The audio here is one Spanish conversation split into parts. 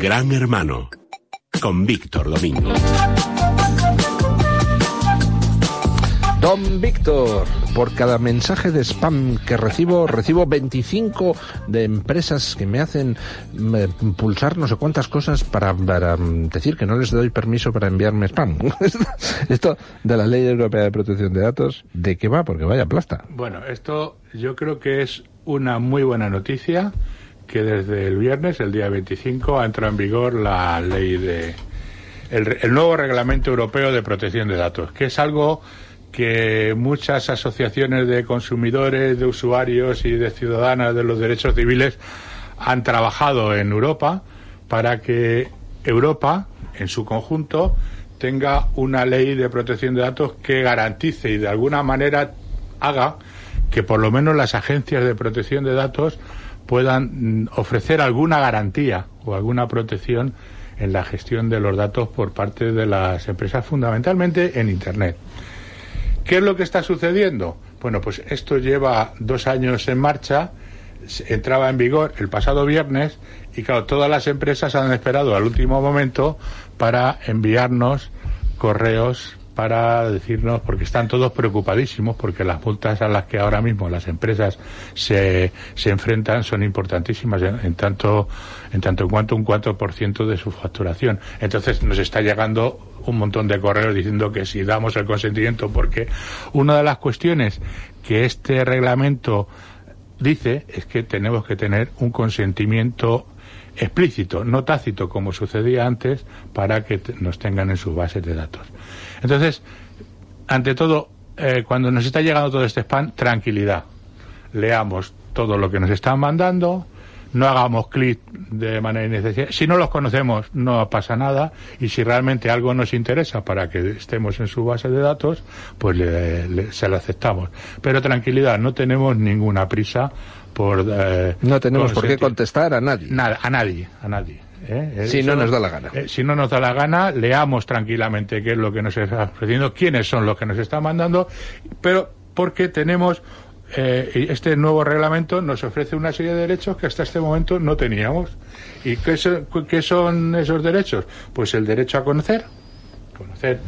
Gran Hermano con Víctor Domingo. Don Víctor, por cada mensaje de spam que recibo, recibo 25 de empresas que me hacen mm, pulsar no sé cuántas cosas para, para mm, decir que no les doy permiso para enviarme spam. esto de la Ley Europea de Protección de Datos, ¿de qué va? Porque vaya plasta. Bueno, esto yo creo que es una muy buena noticia que desde el viernes, el día 25, ha entrado en vigor la ley de el, el nuevo reglamento europeo de protección de datos, que es algo que muchas asociaciones de consumidores, de usuarios y de ciudadanas de los derechos civiles han trabajado en Europa para que Europa, en su conjunto, tenga una ley de protección de datos que garantice y de alguna manera haga que por lo menos las agencias de protección de datos puedan mm, ofrecer alguna garantía o alguna protección en la gestión de los datos por parte de las empresas, fundamentalmente en Internet. ¿Qué es lo que está sucediendo? Bueno, pues esto lleva dos años en marcha, entraba en vigor el pasado viernes y claro, todas las empresas han esperado al último momento para enviarnos correos para decirnos, porque están todos preocupadísimos, porque las multas a las que ahora mismo las empresas se, se enfrentan son importantísimas, en, tanto, en tanto en cuanto un 4% de su facturación. Entonces nos está llegando un montón de correos diciendo que si damos el consentimiento, porque una de las cuestiones que este reglamento dice es que tenemos que tener un consentimiento explícito, no tácito como sucedía antes, para que nos tengan en sus bases de datos. Entonces, ante todo, eh, cuando nos está llegando todo este spam, tranquilidad. Leamos todo lo que nos están mandando, no hagamos clic de manera innecesaria. Si no los conocemos, no pasa nada. Y si realmente algo nos interesa para que estemos en su base de datos, pues se lo aceptamos. Pero tranquilidad, no tenemos ninguna prisa por. Eh, no tenemos por qué contestar a nadie. Nada, a nadie, a nadie. ¿eh? Si no nos da la gana. Eh, si no nos da la gana, leamos tranquilamente qué es lo que nos está ofreciendo, quiénes son los que nos están mandando, pero porque tenemos eh, este nuevo reglamento nos ofrece una serie de derechos que hasta este momento no teníamos. ¿Y qué son, qué son esos derechos? Pues el derecho a conocer, conocer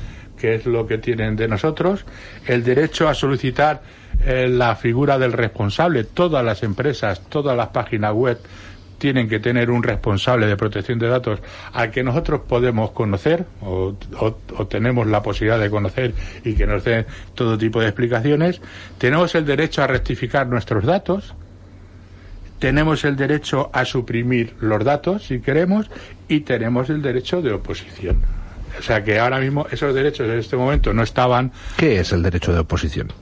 qué es lo que tienen de nosotros, el derecho a solicitar la figura del responsable, todas las empresas, todas las páginas web tienen que tener un responsable de protección de datos al que nosotros podemos conocer o, tenemos la posibilidad de conocer y que nos den todo tipo de explicaciones. Tenemos el derecho a rectificar nuestros datos. Tenemos el derecho a suprimir los datos si queremos y tenemos el derecho de oposición. O sea que ahora mismo esos derechos en este momento no estaban. ¿Qué es el derecho de oposición?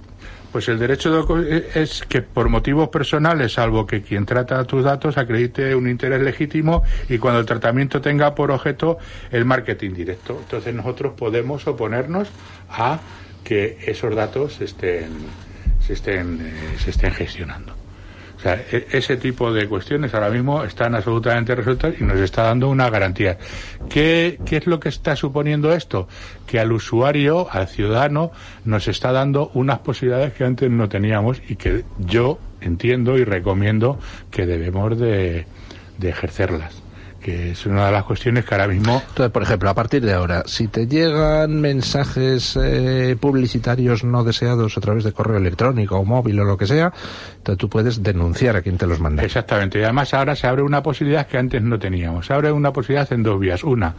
Pues el derecho de, es que por motivos personales, salvo que quien trata tus datos acredite un interés legítimo y cuando el tratamiento tenga por objeto el marketing directo. Entonces nosotros podemos oponernos a que esos datos estén, se, estén, eh, se estén gestionando. O sea, e, ese tipo de cuestiones ahora mismo están absolutamente resueltas y nos está dando una garantía. ¿Qué, ¿Qué es lo que está suponiendo esto? Que al usuario, al ciudadano, nos está dando unas posibilidades que antes no teníamos y que yo entiendo y recomiendo que debemos de ejercerlas que es una de las cuestiones que ahora mismo... Entonces, por ejemplo, a partir de ahora, si te llegan mensajes eh, publicitarios no deseados a través de correo electrónico o móvil o lo que sea, entonces tú puedes denunciar a quien te los manda. Exactamente, y además ahora se abre una posibilidad que antes no teníamos. Se abre una posibilidad en dos vías. Una,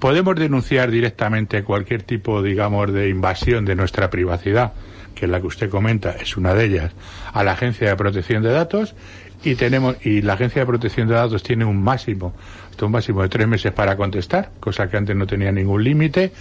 podemos denunciar directamente cualquier tipo, digamos, de invasión de nuestra privacidad, que es la que usted comenta, es una de ellas, a la Agencia de Protección de Datos y tenemos y la agencia de protección de datos tiene un máximo un máximo de tres meses para contestar cosa que antes no tenía ningún límite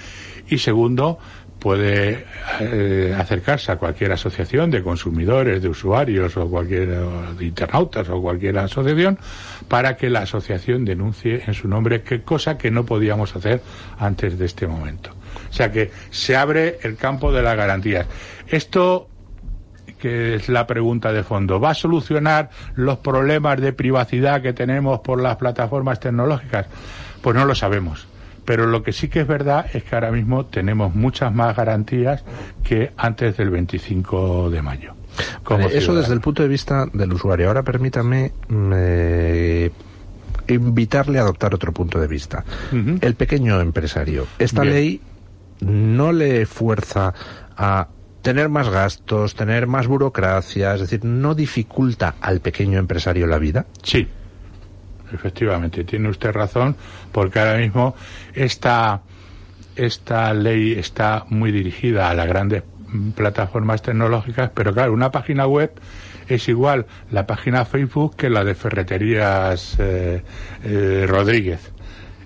y segundo puede eh, acercarse a cualquier asociación de consumidores, de usuarios o cualquier de internautas o cualquier asociación para que la asociación denuncie en su nombre qué cosa que no podíamos hacer antes de este momento. O sea que se abre el campo de las garantías. Esto que es la pregunta de fondo. ¿Va a solucionar los problemas de privacidad que tenemos por las plataformas tecnológicas? Pues no lo sabemos. Pero lo que sí que es verdad es que ahora mismo tenemos muchas más garantías que antes del 25 de mayo. eso desde el punto de vista del usuario. Ahora permítame invitarle a adoptar otro punto de vista. El pequeño empresario. Esta ley no le fuerza a tener más gastos, tener más burocracia, es decir, no dificulta al pequeño empresario la vida. Sí, efectivamente, tiene usted razón, porque ahora mismo esta, esta ley está muy dirigida a las grandes plataformas tecnológicas, pero claro, una página web es igual la página Facebook que la de Ferreterías eh, eh, Rodríguez.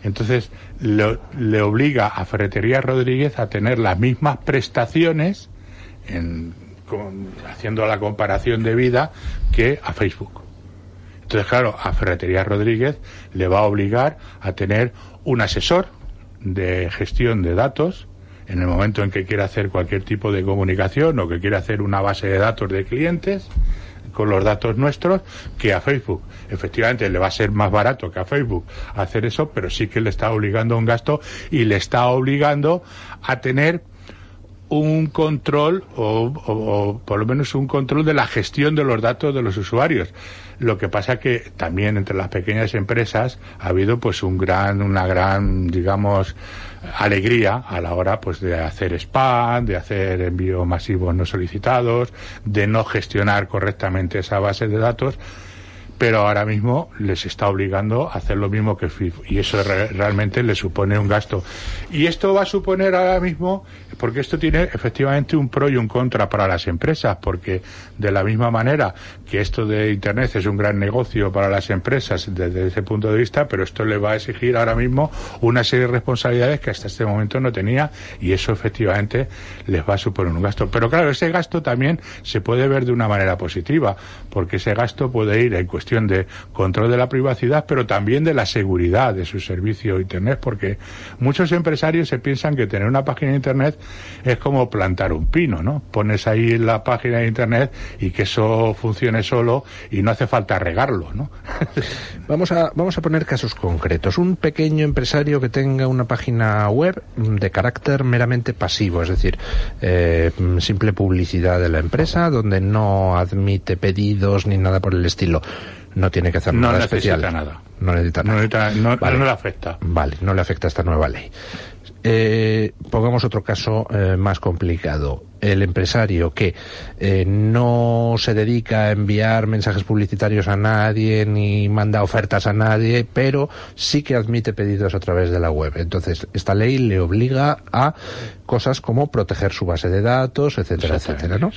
Entonces, le obliga a Ferreterías Rodríguez a tener las mismas prestaciones, en, haciendo la comparación de vida, que a Facebook. Entonces, claro, a Ferreterías Rodríguez le va a obligar a tener un asesor de gestión de datos en el momento en que quiera hacer cualquier tipo de comunicación o que quiera hacer una base de datos de clientes con los datos nuestros que a Facebook. Efectivamente, le va a ser más barato que a Facebook hacer eso, pero sí que le está obligando a un gasto y le está obligando a tener un control o, por lo menos un control de la gestión de los datos de los usuarios. Lo que pasa que también entre las pequeñas empresas ha habido pues un gran, una gran, digamos, alegría a la hora pues de hacer spam, de hacer envíos masivos no solicitados, de no gestionar correctamente esa base de datos pero ahora mismo les está obligando a hacer lo mismo que FIF y eso realmente le supone un gasto. Y esto va a suponer ahora mismo, porque esto tiene efectivamente un pro y un contra para las empresas, porque de la misma manera que esto de Internet es un gran negocio para las empresas desde ese punto de vista, pero esto le va a exigir ahora mismo una serie de responsabilidades que hasta este momento no tenía y eso efectivamente les va a suponer un gasto. Pero claro, ese gasto también se puede ver de una manera positiva, porque ese gasto puede ir en cuestión de control de la privacidad, pero también de la seguridad de su servicio Internet, porque muchos empresarios se piensan que tener una página de Internet es como plantar un pino, ¿no? Pones ahí la página de Internet y que eso funcione solo y no hace falta regarlo, ¿no? vamos, a, vamos a poner casos concretos. Un pequeño empresario que tenga una página web de carácter meramente pasivo, es decir, eh, simple publicidad de la empresa donde no admite pedidos ni nada por el estilo no tiene que hacer nada especial. Nada. No necesita nada. No, no, le afecta. Vale, no le afecta esta nueva ley. Eh, pongamos otro caso eh, más complicado el empresario que eh, no se dedica a enviar mensajes publicitarios a nadie ni manda ofertas a nadie, pero sí que admite pedidos a través de la web. Entonces, esta ley le obliga a cosas como proteger su base de datos, etcétera, etcétera, ¿no?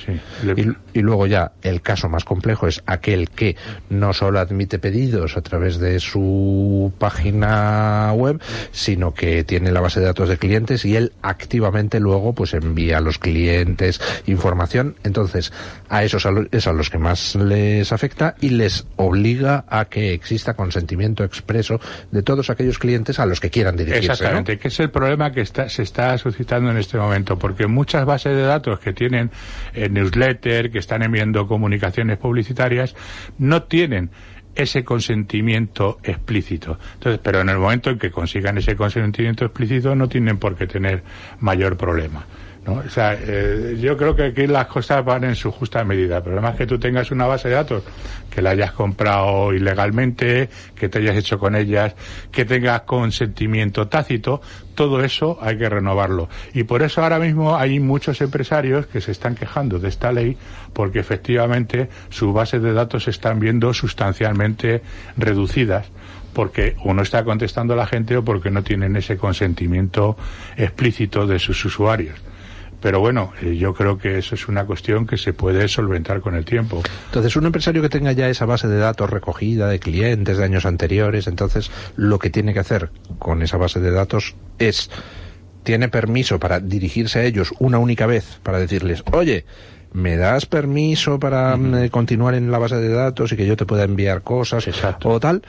Y, y, luego ya el caso más complejo es aquel que no solo admite pedidos a través de su página web, sino que tiene la base de datos de clientes y él activamente luego pues envía a los clientes información. Entonces, a esos es a los que más les afecta y les obliga a que exista consentimiento expreso de todos aquellos clientes a los que quieran dirigirse. Exactamente, que es el problema que se está suscitando en este momento, porque muchas bases de datos que tienen eh, newsletter, que están enviando comunicaciones publicitarias, no tienen ese consentimiento explícito. Entonces, pero en el momento en que consigan ese consentimiento explícito no tienen por qué tener mayor problema. O sea, eh, yo creo que aquí las cosas van en su justa medida. pero además que tú tengas una base de datos, que la hayas comprado ilegalmente, que te hayas hecho con ellas, que tengas consentimiento tácito, todo eso hay que renovarlo. Y por eso ahora mismo hay muchos empresarios que se están quejando de esta ley porque efectivamente sus bases de datos se están viendo sustancialmente reducidas porque uno está contestando a la gente o porque no tienen ese consentimiento explícito de sus usuarios. Pero bueno, eh, yo creo que eso es una cuestión que se puede solventar con el tiempo. Entonces, un empresario que tenga ya esa base de datos recogida de clientes de años anteriores, entonces lo que tiene que hacer con esa base de datos es, tiene permiso para dirigirse a ellos una única vez, para decirles, oye, ¿me das permiso para mm, continuar en la base de datos y que yo te pueda enviar cosas o tal?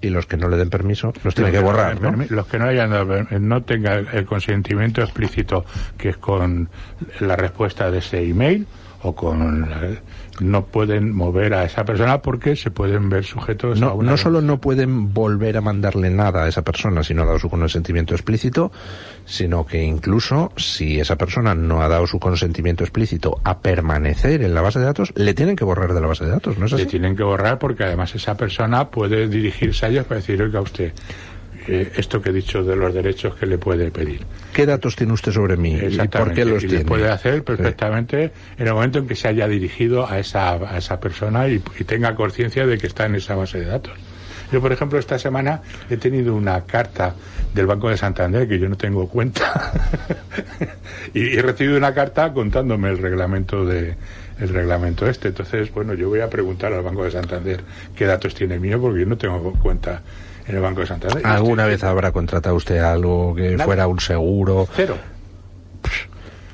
Y los que no le den permiso los tiene que, borrar. ¿no? Los que no hayan no tengan el consentimiento explícito que es con la respuesta de ese email o con no pueden mover a esa persona porque se pueden ver sujetos no, a una no solo no pueden volver a mandarle nada a esa persona si no ha dado su consentimiento explícito, sino que incluso si esa persona no ha dado su consentimiento explícito a permanecer en la base de datos, le tienen que borrar de la base de datos, ¿no es así? Le tienen que borrar porque además esa persona puede dirigirse a ellos para decir, oiga usted, eh, esto que he dicho de los derechos que le puede pedir. ¿Qué datos tiene usted sobre mí y por qué los y tiene? puede hacer perfectamente en el momento en que se haya dirigido a esa, a esa persona y, y tenga conciencia de que está en esa base de datos. Yo, por ejemplo, esta semana he tenido una carta del Banco de Santander que yo no tengo cuenta y he recibido una carta contándome el reglamento de el reglamento este. Entonces, bueno, yo voy a preguntar al Banco de Santander qué datos tiene mío porque yo no tengo cuenta en el Banco de Santander. ¿Alguna vez habrá contratado usted algo que Nada. fuera un seguro? Cero.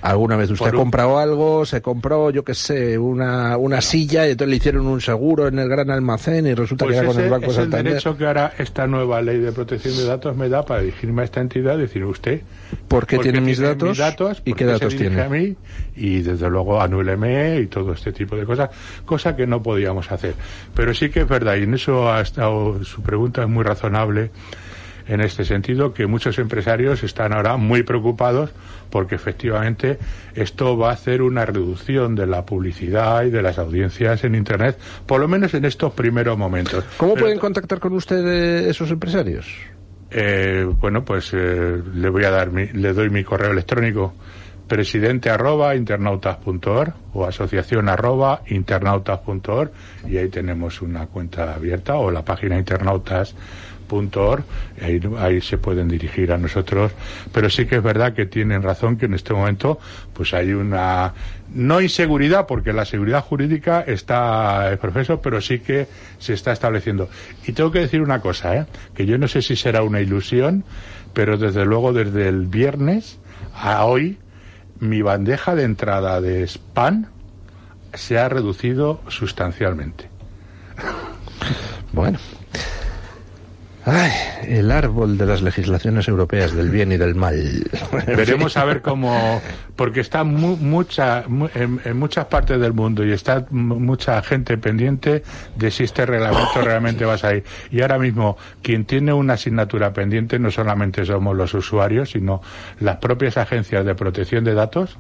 ¿Alguna vez usted ha comprado algo? Se compró, yo qué sé, una, una silla y entonces le hicieron un seguro en el gran almacén y resulta Pues que era con el Banco es el derecho que ahora esta nueva ley de protección de datos me da para dirigirme a esta entidad y decir usted ¿Por qué ¿por tiene mis datos? ¿Y ¿Por qué datos tiene? a mí y desde luego anúleme y todo este tipo de cosas, cosa que no podíamos hacer. Pero sí que es verdad, y en eso ha estado, su pregunta es muy razonable en este sentido, que muchos empresarios están ahora muy preocupados porque efectivamente esto va a hacer una reducción de la publicidad y de las audiencias en Internet, por lo menos en estos primeros momentos. ¿Cómo Pero pueden contactar con usted eh, esos empresarios? eh, bueno, pues eh, le voy a dar mi, le doy mi correo electrónico presidente arroba internautas.org o asociación arroba internautas.org y ahí tenemos una cuenta abierta o la página internautas.org ahí, ahí se pueden dirigir a nosotros. Pero sí que es verdad que tienen razón que en este momento pues hay una no inseguridad porque la seguridad jurídica está es profeso pero sí que se está estableciendo. Y tengo que decir una cosa ¿eh? que yo no sé si será una ilusión pero desde luego desde el viernes a hoy mi bandeja de entrada de spam se ha reducido sustancialmente Bueno. Ay, el árbol de las legislaciones europeas del bien y del mal. Veremos a ver cómo, porque está mu- mucha, mu- en, en muchas partes del mundo y está mu- mucha gente pendiente de si este reglamento realmente va a salir. Y ahora mismo, quien tiene una asignatura pendiente no solamente somos los usuarios, sino las propias agencias de protección de datos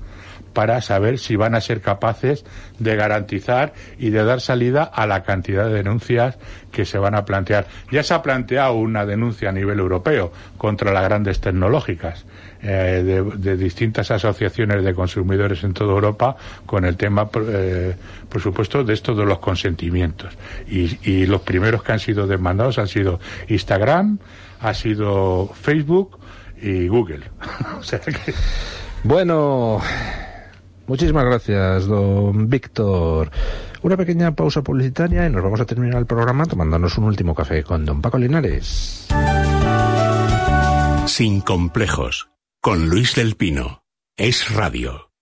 para saber si van a ser capaces de garantizar y de dar salida a la cantidad de denuncias que se van a plantear. Ya se ha planteado una denuncia a nivel europeo contra las grandes tecnológicas eh, de, distintas asociaciones de consumidores en toda Europa con el tema, eh, por supuesto, de esto de los consentimientos. Y, y los primeros que han sido demandados han sido Instagram, ha sido Facebook y Google. Bueno, muchísimas gracias, don Víctor. Una pequeña pausa publicitaria y nos vamos a terminar el programa tomándonos un último café con don Paco Linares. Sin complejos. Con Luis del Pino. Es radio.